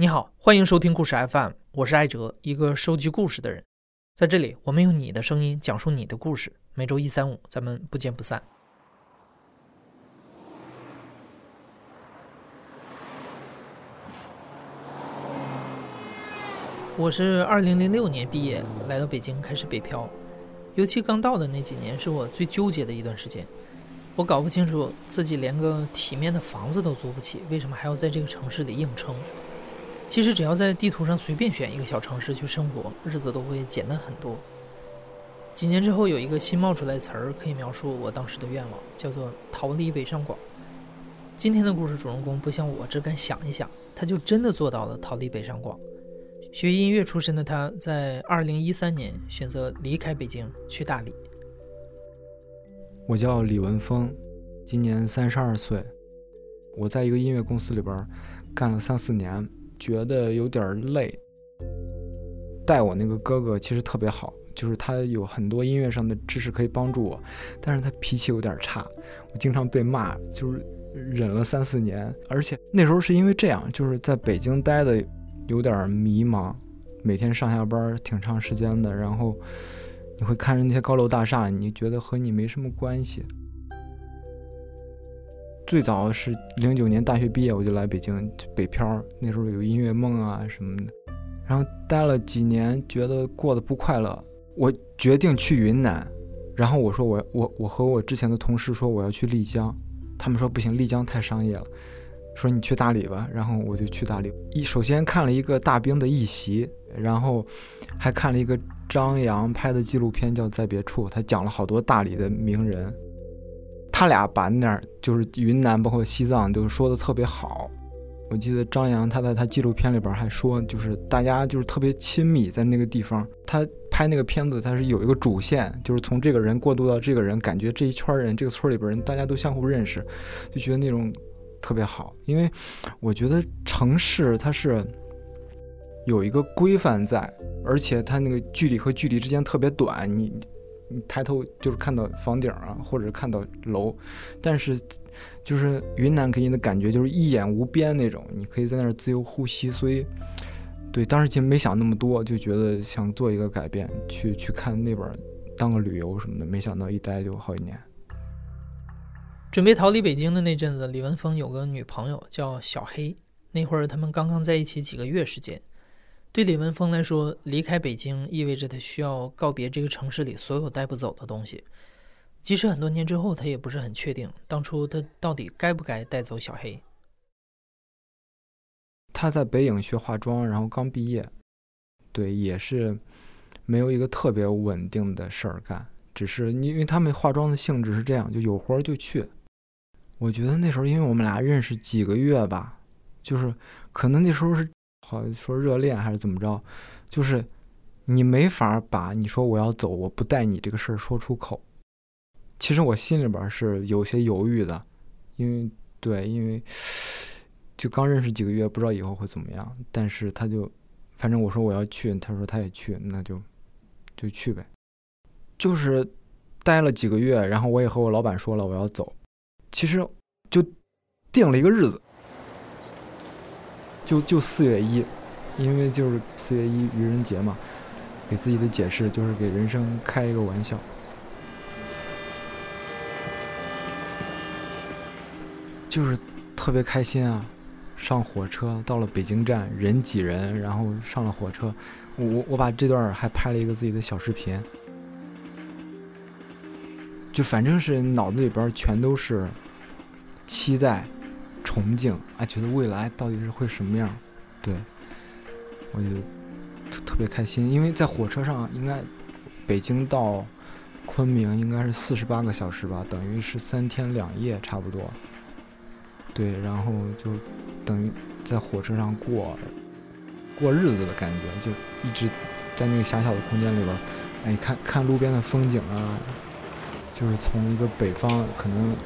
你好，欢迎收听故事 FM，我是艾哲，一个收集故事的人。在这里，我们用你的声音讲述你的故事。每周一、三、五，咱们不见不散。我是二零零六年毕业，来到北京开始北漂。尤其刚到的那几年，是我最纠结的一段时间。我搞不清楚自己连个体面的房子都租不起，为什么还要在这个城市里硬撑？其实只要在地图上随便选一个小城市去生活，日子都会简单很多。几年之后，有一个新冒出来的词儿可以描述我当时的愿望，叫做“逃离北上广”。今天的故事主人公不像我只敢想一想，他就真的做到了逃离北上广。学音乐出身的他，在二零一三年选择离开北京去大理。我叫李文峰，今年三十二岁。我在一个音乐公司里边干了三四年，觉得有点累。带我那个哥哥其实特别好，就是他有很多音乐上的知识可以帮助我，但是他脾气有点差，我经常被骂，就是忍了三四年。而且那时候是因为这样，就是在北京待的。有点迷茫，每天上下班挺长时间的，然后你会看着那些高楼大厦，你觉得和你没什么关系。最早是零九年大学毕业，我就来北京北漂，那时候有音乐梦啊什么的，然后待了几年，觉得过得不快乐，我决定去云南，然后我说我我我和我之前的同事说我要去丽江，他们说不行，丽江太商业了。说你去大理吧，然后我就去大理。一首先看了一个大兵的一席，然后还看了一个张扬拍的纪录片，叫《在别处》，他讲了好多大理的名人。他俩把那儿就是云南，包括西藏，都说的特别好。我记得张扬他在他纪录片里边还说，就是大家就是特别亲密，在那个地方。他拍那个片子，他是有一个主线，就是从这个人过渡到这个人，感觉这一圈人，这个村里边人，大家都相互认识，就觉得那种。特别好，因为我觉得城市它是有一个规范在，而且它那个距离和距离之间特别短，你你抬头就是看到房顶啊，或者看到楼，但是就是云南给你的感觉就是一眼无边那种，你可以在那儿自由呼吸，所以对当时其实没想那么多，就觉得想做一个改变，去去看那边当个旅游什么的，没想到一待就好几年。准备逃离北京的那阵子，李文峰有个女朋友叫小黑。那会儿他们刚刚在一起几个月时间。对李文峰来说，离开北京意味着他需要告别这个城市里所有带不走的东西。即使很多年之后，他也不是很确定当初他到底该不该带走小黑。他在北影学化妆，然后刚毕业，对，也是没有一个特别稳定的事儿干。只是因为他们化妆的性质是这样，就有活就去。我觉得那时候，因为我们俩认识几个月吧，就是可能那时候是好说热恋还是怎么着，就是你没法把你说我要走，我不带你这个事儿说出口。其实我心里边是有些犹豫的，因为对，因为就刚认识几个月，不知道以后会怎么样。但是他就，反正我说我要去，他说他也去，那就就去呗。就是待了几个月，然后我也和我老板说了我要走。其实就定了一个日子，就就四月一，因为就是四月一愚人节嘛。给自己的解释就是给人生开一个玩笑，就是特别开心啊！上火车到了北京站，人挤人，然后上了火车，我我把这段还拍了一个自己的小视频。就反正是脑子里边全都是期待、憧憬啊，觉得未来到底是会什么样？对，我就特特别开心，因为在火车上，应该北京到昆明应该是四十八个小时吧，等于是三天两夜差不多。对，然后就等于在火车上过过日子的感觉，就一直在那个狭小的空间里边，哎，看看路边的风景啊。就是从一个北方可能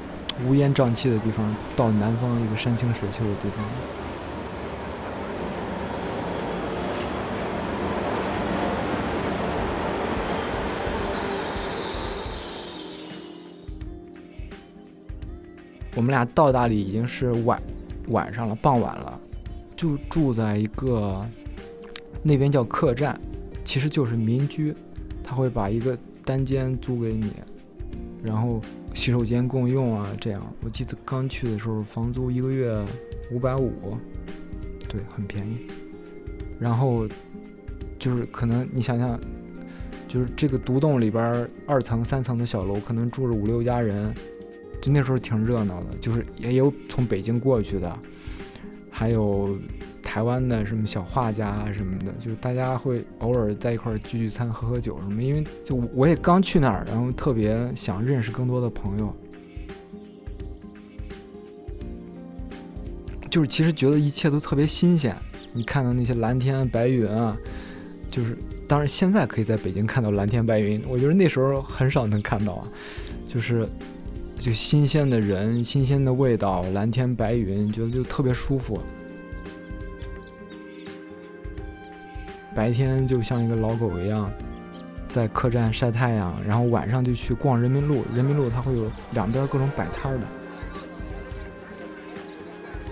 乌烟瘴气的地方，到南方一个山清水秀的地方。我们俩到大理已经是晚晚上了，傍晚了，就住在一个那边叫客栈，其实就是民居，他会把一个单间租给你，然后洗手间共用啊，这样。我记得刚去的时候，房租一个月五百五，对，很便宜。然后就是可能你想想，就是这个独栋里边二层、三层的小楼，可能住着五六家人，就那时候挺热闹的。就是也有从北京过去的，还有台湾的什么小画家啊什么的，就是大家会偶尔在一块聚聚餐、喝喝酒什么。因为就我也刚去那儿，然后特别想认识更多的朋友，就是其实觉得一切都特别新鲜。你看到那些蓝天白云啊，就是当然现在可以在北京看到蓝天白云，我觉得那时候很少能看到啊，就是就新鲜的人、新鲜的味道、蓝天白云，觉得就特别舒服。白天就像一个老狗一样，在客栈晒太阳，然后晚上就去逛人民路。人民路它会有两边各种摆摊的。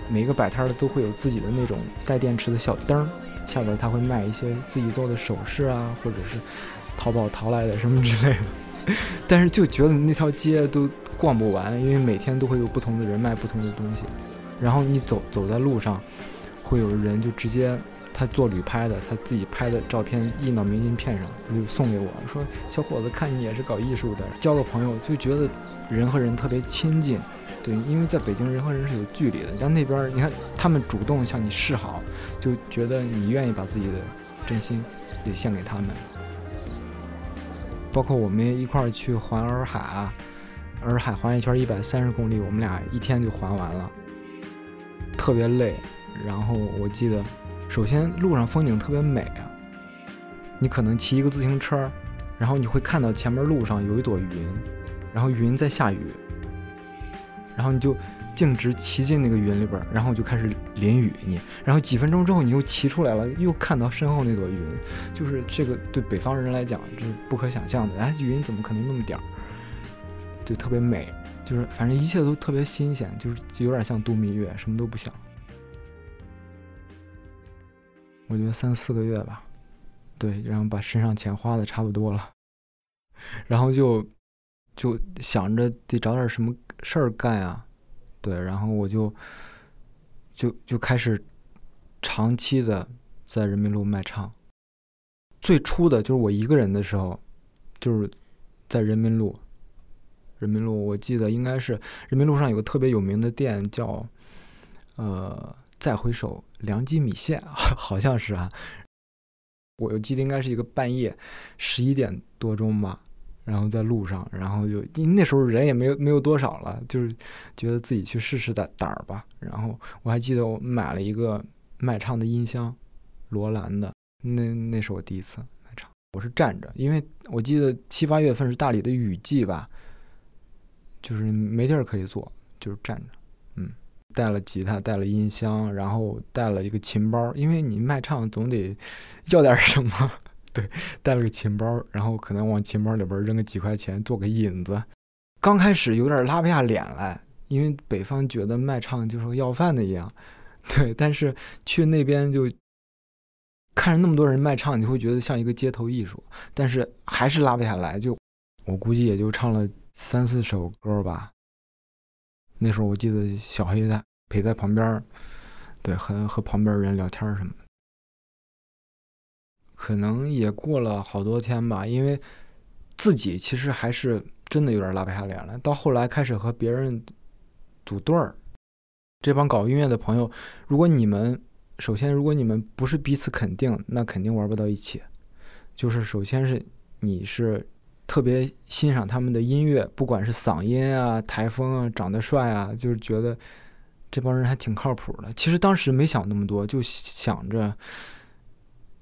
每个摆摊的都会有自己的那种带电池的小灯儿，下边他会卖一些自己做的首饰啊，或者是淘宝淘来的什么之类的。但是就觉得那条街都逛不完，因为每天都会有不同的人卖不同的东西。然后你走走在路上，会有人就直接他做旅拍的，他自己拍的照片印到明信片上，他就送给我说：“小伙子，看你也是搞艺术的，交个朋友。”就觉得人和人特别亲近。对，因为在北京人和人是有距离的，但那边你看他们主动向你示好，就觉得你愿意把自己的真心也献给他们。包括我们一块儿去环洱海啊，洱海环一圈一百三十公里，我们俩一天就环完了，特别累。然后我记得，首先路上风景特别美啊，你可能骑一个自行车，然后你会看到前面路上有一朵云，然后云在下雨。然后你就径直骑进那个云里边，然后就开始淋雨你，然后几分钟之后你又骑出来了，又看到身后那朵云，就是这个对北方人来讲这是不可想象的。哎，云怎么可能那么点儿？就特别美，就是反正一切都特别新鲜，就是有点像度蜜月，什么都不想。我觉得三四个月吧，对，然后把身上钱花的差不多了，然后就就想着得找点什么。事儿干啊，对，然后我就就就开始长期的在人民路卖唱。最初的就是我一个人的时候，就是在人民路。人民路，我记得应该是人民路上有个特别有名的店，叫呃再回首良机米线，好像是啊。我记得应该是一个半夜十一点多钟吧。然后在路上，然后就那时候人也没有没有多少了，就是觉得自己去试试胆胆儿吧。然后我还记得我买了一个卖唱的音箱，罗兰的，那那是我第一次卖唱。我是站着，因为我记得七八月份是大理的雨季吧，就是没地儿可以坐，就是站着。带了吉他，带了音箱，然后带了一个琴包，因为你卖唱总得 要点什么。对，带了个琴包，然后可能往琴包里边扔个几块钱做个引子。刚开始有点拉不下脸来，因为北方觉得卖唱就和要饭的一样。对，但是去那边就看着那么多人卖唱，你会觉得像一个街头艺术，但是还是拉不下来。就我估计也就唱了三四首歌吧。那时候我记得小黑在陪在旁边，对，和和旁边人聊天什么。可能也过了好多天吧，因为自己其实还是真的有点拉不下脸来。到后来开始和别人组队儿，这帮搞音乐的朋友，如果你们首先如果你们不是彼此肯定，那肯定玩不到一起。就是首先是你是特别欣赏他们的音乐，不管是嗓音啊、台风啊、长得帅啊，就是觉得这帮人还挺靠谱的。其实当时没想那么多，就想着。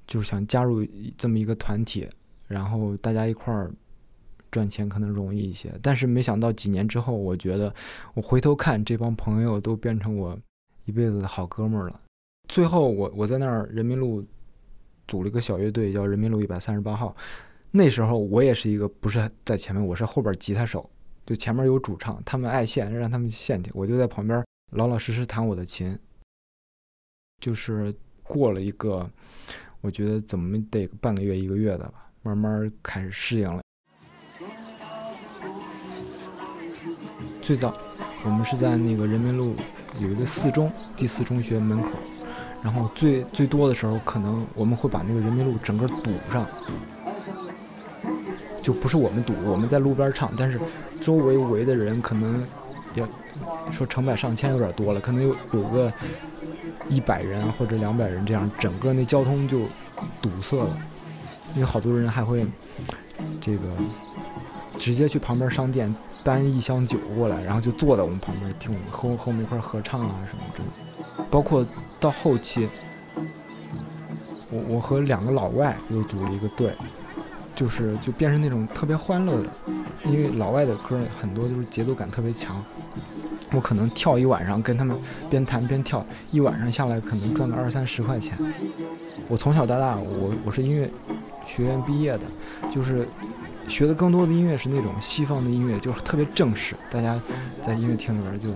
就是想加入这么一个团体，然后大家一块儿赚钱可能容易一些。但是没想到几年之后，我觉得我回头看这帮朋友都变成我一辈子的好哥们儿了。最后我我在那儿人民路组了一个小乐队，叫人民路一百三十八号。那时候我也是一个不是在前面，我是后边吉他手，就前面有主唱，他们爱献让他们献去，我就在旁边老老实实弹我的琴。就是过了一个，我觉得怎么得半个月一个月的吧，慢慢开始适应了。最早我们是在那个人民路有一个四中第四中学门口，然后最最多的时候，可能我们会把那个人民路整个堵上。就不是我们堵，我们在路边唱，但是周围围的人可能要说成百上千有点多了，可能有有个一百人或者两百人这样，整个那交通就堵塞了，因为好多人还会这个直接去旁边商店搬一箱酒过来，然后就坐在我们旁边听我们和和我们一块合唱啊什么之类的，包括到后期，我我和两个老外又组了一个队。就是就变成那种特别欢乐的，因为老外的歌很多都是节奏感特别强，我可能跳一晚上，跟他们边弹边跳，一晚上下来可能赚个二三十块钱。我从小到大，我我是音乐学院毕业的，就是学的更多的音乐是那种西方的音乐，就是特别正式，大家在音乐厅里边就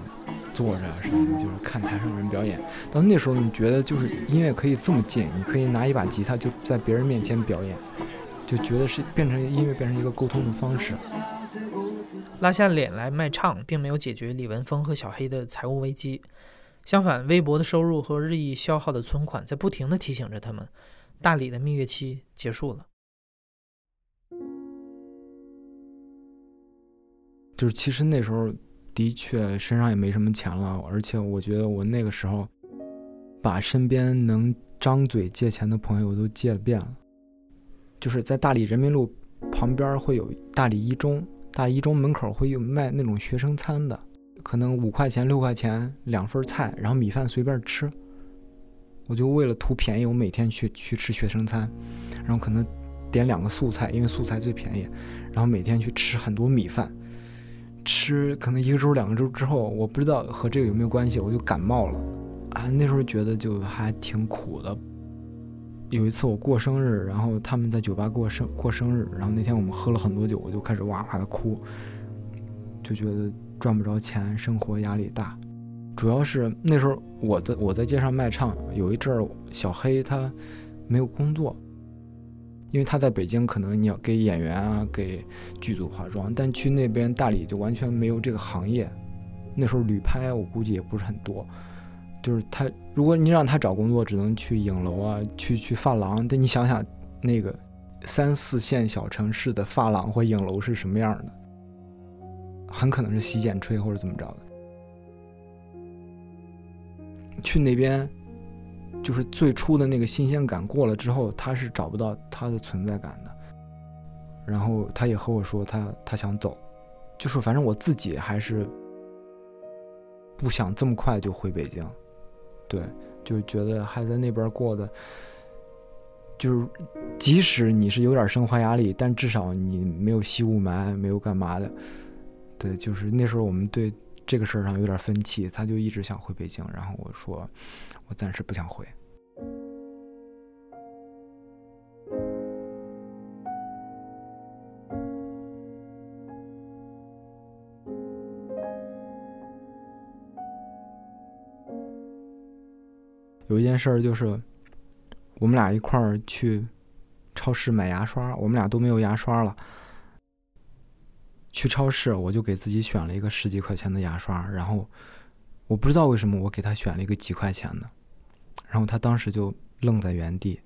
坐着什么的，就是看台上人表演。到那时候你觉得就是音乐可以这么近，你可以拿一把吉他就在别人面前表演。就觉得是变成音乐，变成一个沟通的方式。拉下脸来卖唱，并没有解决李文峰和小黑的财务危机。相反，微薄的收入和日益消耗的存款，在不停地提醒着他们：大理的蜜月期结束了。就是其实那时候的确身上也没什么钱了，而且我觉得我那个时候把身边能张嘴借钱的朋友都借了遍了。就是在大理人民路旁边会有大理一中，大理一中门口会有卖那种学生餐的，可能五块钱六块钱两份菜，然后米饭随便吃。我就为了图便宜，我每天去去吃学生餐，然后可能点两个素菜，因为素菜最便宜，然后每天去吃很多米饭，吃可能一个周两个周之后，我不知道和这个有没有关系，我就感冒了啊，那时候觉得就还挺苦的。有一次我过生日，然后他们在酒吧过生过生日，然后那天我们喝了很多酒，我就开始哇哇的哭，就觉得赚不着钱，生活压力大。主要是那时候我在我在街上卖唱，有一阵儿小黑他没有工作，因为他在北京可能你要给演员啊给剧组化妆，但去那边大理就完全没有这个行业。那时候旅拍我估计也不是很多。就是他，如果你让他找工作，只能去影楼啊，去去发廊。但你想想，那个三四线小城市的发廊或影楼是什么样的？很可能是洗剪吹或者怎么着的。去那边，就是最初的那个新鲜感过了之后，他是找不到他的存在感的。然后他也和我说，他他想走，就是反正我自己还是不想这么快就回北京。对，就觉得还在那边过的，就是即使你是有点生活压力，但至少你没有吸雾霾，没有干嘛的。对，就是那时候我们对这个事儿上有点分歧，他就一直想回北京，然后我说我暂时不想回。件事儿就是，我们俩一块儿去超市买牙刷，我们俩都没有牙刷了。去超市，我就给自己选了一个十几块钱的牙刷，然后我不知道为什么我给他选了一个几块钱的，然后他当时就愣在原地，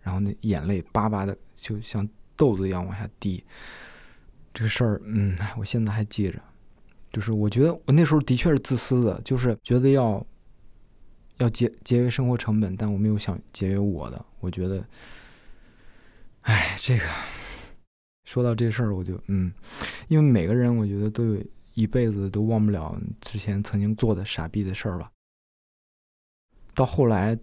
然后那眼泪巴巴的就像豆子一样往下滴。这个事儿，嗯，我现在还记着，就是我觉得我那时候的确是自私的，就是觉得要。要节节约生活成本，但我没有想节约我的。我觉得，哎，这个说到这事儿，我就嗯，因为每个人我觉得都有一辈子都忘不了之前曾经做的傻逼的事儿吧。到后来，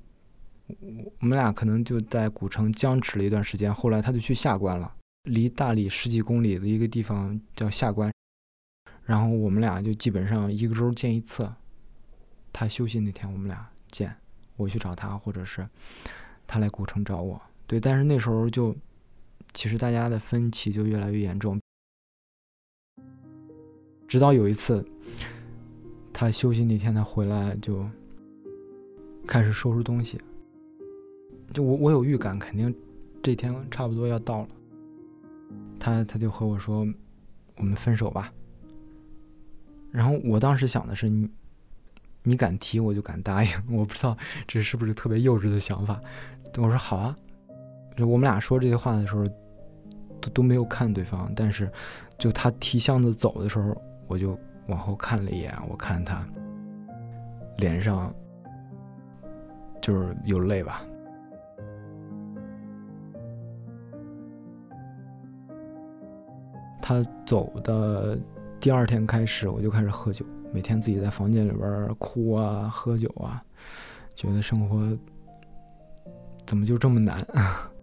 我们俩可能就在古城僵持了一段时间。后来他就去下关了，离大理十几公里的一个地方叫下关。然后我们俩就基本上一个周见一次。他休息那天，我们俩。见我去找他，或者是他来古城找我。对，但是那时候就其实大家的分歧就越来越严重，直到有一次他休息那天，他回来就开始收拾东西。就我我有预感，肯定这天差不多要到了。他他就和我说：“我们分手吧。”然后我当时想的是，你你敢提，我就敢答应。我不知道这是不是特别幼稚的想法。我说好啊。就我们俩说这些话的时候，都都没有看对方。但是，就他提箱子走的时候，我就往后看了一眼，我看他脸上就是有泪吧。他走的第二天开始，我就开始喝酒，每天自己在房间里边哭啊，喝酒啊，觉得生活怎么就这么难？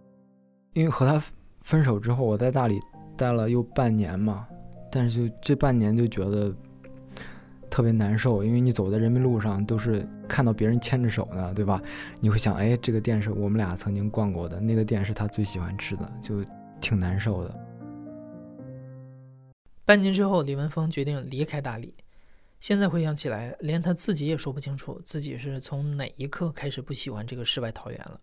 因为和他分手之后，我在大理待了又半年嘛，但是就这半年就觉得特别难受，因为你走在人民路上都是看到别人牵着手呢，对吧？你会想，哎，这个店是我们俩曾经逛过的，那个店是他最喜欢吃的，就挺难受的。半年之后，李文峰决定离开大理。现在回想起来，连他自己也说不清楚自己是从哪一刻开始不喜欢这个世外桃源了。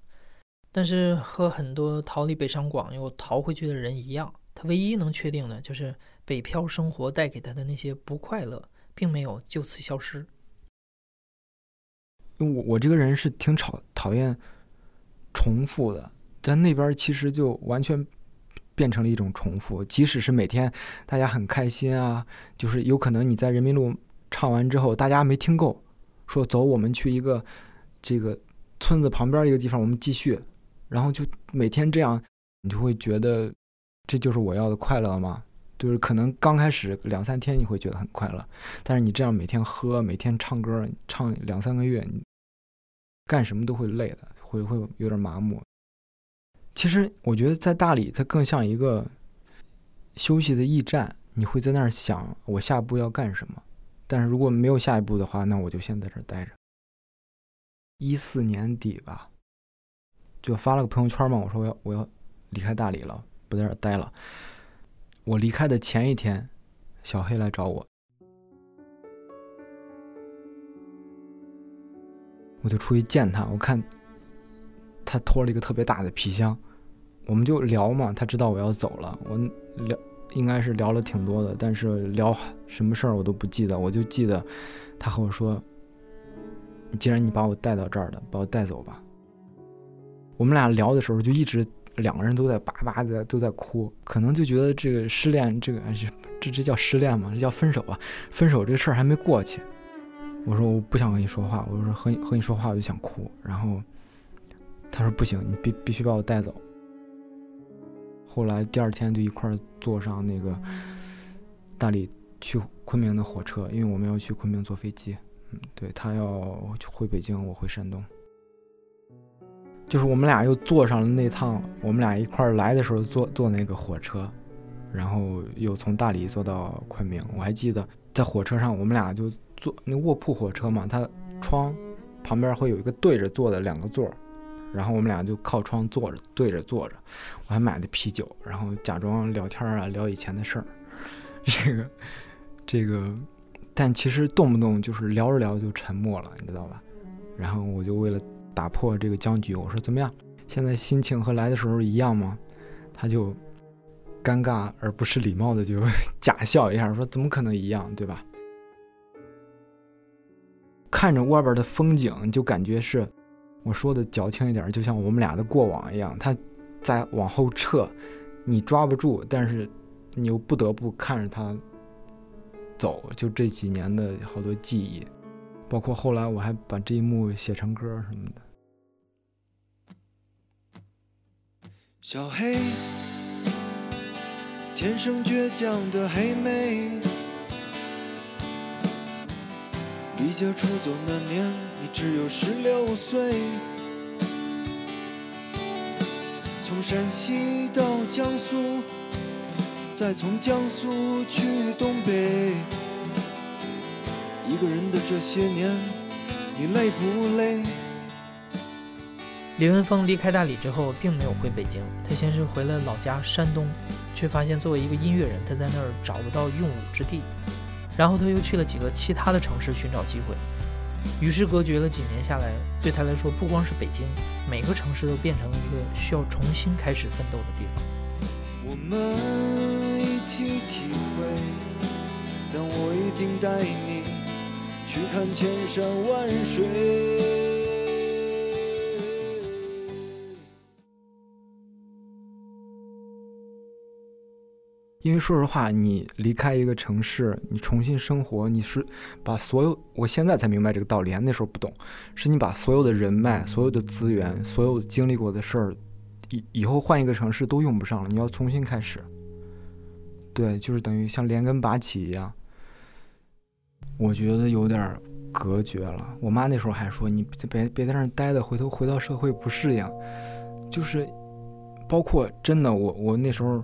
但是和很多逃离北上广又逃回去的人一样，他唯一能确定的就是北漂生活带给他的那些不快乐，并没有就此消失。因为我我这个人是挺讨讨厌重复的，在那边其实就完全。变成了一种重复，即使是每天大家很开心啊，就是有可能你在人民路唱完之后，大家没听够，说走，我们去一个这个村子旁边一个地方，我们继续，然后就每天这样，你就会觉得这就是我要的快乐吗？就是可能刚开始两三天你会觉得很快乐，但是你这样每天喝，每天唱歌，唱两三个月，你干什么都会累的，会会有点麻木。其实我觉得在大理，它更像一个休息的驿站。你会在那儿想，我下一步要干什么？但是如果没有下一步的话，那我就先在这儿待着。一四年底吧，就发了个朋友圈嘛，我说我要我要离开大理了，不在这儿待了。我离开的前一天，小黑来找我，我就出去见他，我看。他拖了一个特别大的皮箱，我们就聊嘛。他知道我要走了，我聊应该是聊了挺多的，但是聊什么事儿我都不记得，我就记得他和我说：“既然你把我带到这儿的，把我带走吧。”我们俩聊的时候就一直两个人都在叭叭在都在哭，可能就觉得这个失恋，这个这这叫失恋吗？这叫分手啊！分手这事儿还没过去。我说我不想和你说话，我说和你和你说话我就想哭，然后。他说不行，你必必须把我带走。后来第二天就一块儿坐上那个大理去昆明的火车，因为我们要去昆明坐飞机。嗯，对他要回北京，我回山东。就是我们俩又坐上了那趟，我们俩一块儿来的时候坐坐那个火车，然后又从大理坐到昆明。我还记得在火车上，我们俩就坐那卧铺火车嘛，它窗旁边会有一个对着坐的两个座儿。然后我们俩就靠窗坐着，对着坐着，我还买的啤酒，然后假装聊天啊，聊以前的事儿。这个，这个，但其实动不动就是聊着聊就沉默了，你知道吧？然后我就为了打破这个僵局，我说怎么样？现在心情和来的时候一样吗？他就尴尬而不失礼貌的就假笑一下，说怎么可能一样，对吧？看着外边的风景，就感觉是。我说的矫情一点，就像我们俩的过往一样，他在往后撤，你抓不住，但是你又不得不看着他走。就这几年的好多记忆，包括后来我还把这一幕写成歌什么的。小黑，天生倔强的黑妹，离家出走那年。你只有十六岁，从山西到江苏，再从江苏去东北。一个人的这些年，你累不累？李文峰离开大理之后，并没有回北京，他先是回了老家山东，却发现作为一个音乐人，他在那儿找不到用武之地。然后他又去了几个其他的城市寻找机会。与世隔绝了几年下来，对他来说，不光是北京，每个城市都变成了一个需要重新开始奋斗的地方。我们一起体会，但我一定带你去看千山万水。因为说实话，你离开一个城市，你重新生活，你是把所有，我现在才明白这个道理，那时候不懂，是你把所有的人脉、所有的资源、所有经历过的事儿，以以后换一个城市都用不上了，你要重新开始。对，就是等于像连根拔起一样。我觉得有点隔绝了。我妈那时候还说：“你别别在那儿待着，回头回到社会不适应。”就是，包括真的，我我那时候。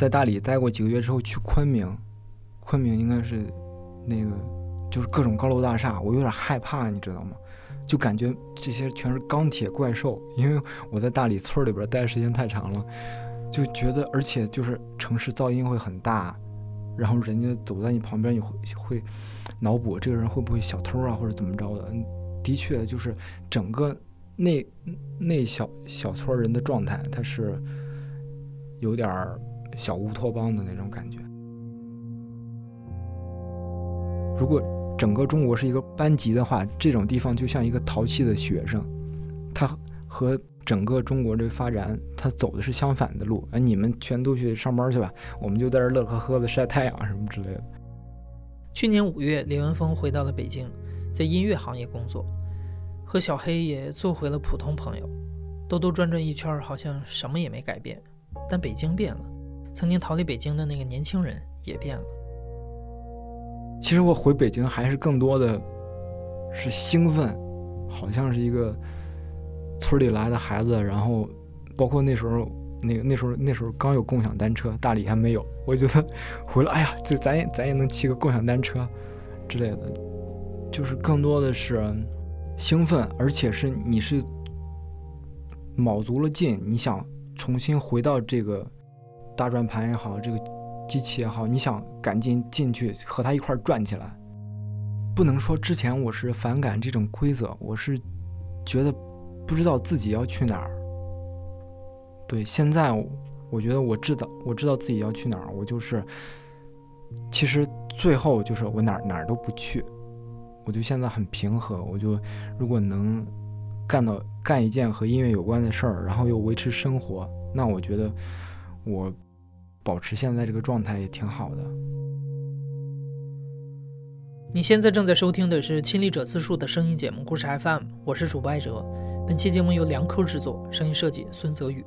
在大理待过几个月之后，去昆明，昆明应该是那个就是各种高楼大厦，我有点害怕，你知道吗？就感觉这些全是钢铁怪兽，因为我在大理村里边待的时间太长了，就觉得而且就是城市噪音会很大，然后人家走在你旁边，你会会脑补这个人会不会小偷啊或者怎么着的？的确，就是整个那那小小撮人的状态，他是有点儿。小乌托邦的那种感觉。如果整个中国是一个班级的话，这种地方就像一个淘气的学生，他和整个中国这发展，他走的是相反的路。哎，你们全都去上班去吧，我们就在这乐呵呵的晒太阳什么之类的。去年五月，李文峰回到了北京，在音乐行业工作，和小黑也做回了普通朋友，兜兜转转一圈，好像什么也没改变，但北京变了。曾经逃离北京的那个年轻人也变了。其实我回北京还是更多的是兴奋，好像是一个村里来的孩子。然后，包括那时候，那个那时候那时候刚有共享单车，大理还没有。我觉得回来，哎呀，这咱也咱也能骑个共享单车之类的，就是更多的是兴奋，而且是你是卯足了劲，你想重新回到这个。大转盘也好，这个机器也好，你想赶紧进去和它一块儿转起来，不能说之前我是反感这种规则，我是觉得不知道自己要去哪儿。对，现在我觉得我知道，我知道自己要去哪儿，我就是，其实最后就是我哪儿哪儿都不去，我就现在很平和，我就如果能干到干一件和音乐有关的事儿，然后又维持生活，那我觉得我。保持现在这个状态也挺好的。你现在正在收听的是亲历者自述的声音节目《故事 FM》，我是主播艾哲。本期节目由梁科制作，声音设计孙泽宇。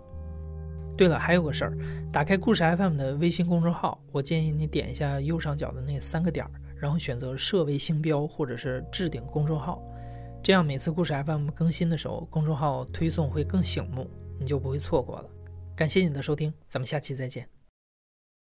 对了，还有个事儿，打开故事 FM 的微信公众号，我建议你点一下右上角的那三个点儿，然后选择设为星标或者是置顶公众号，这样每次故事 FM 更新的时候，公众号推送会更醒目，你就不会错过了。感谢你的收听，咱们下期再见。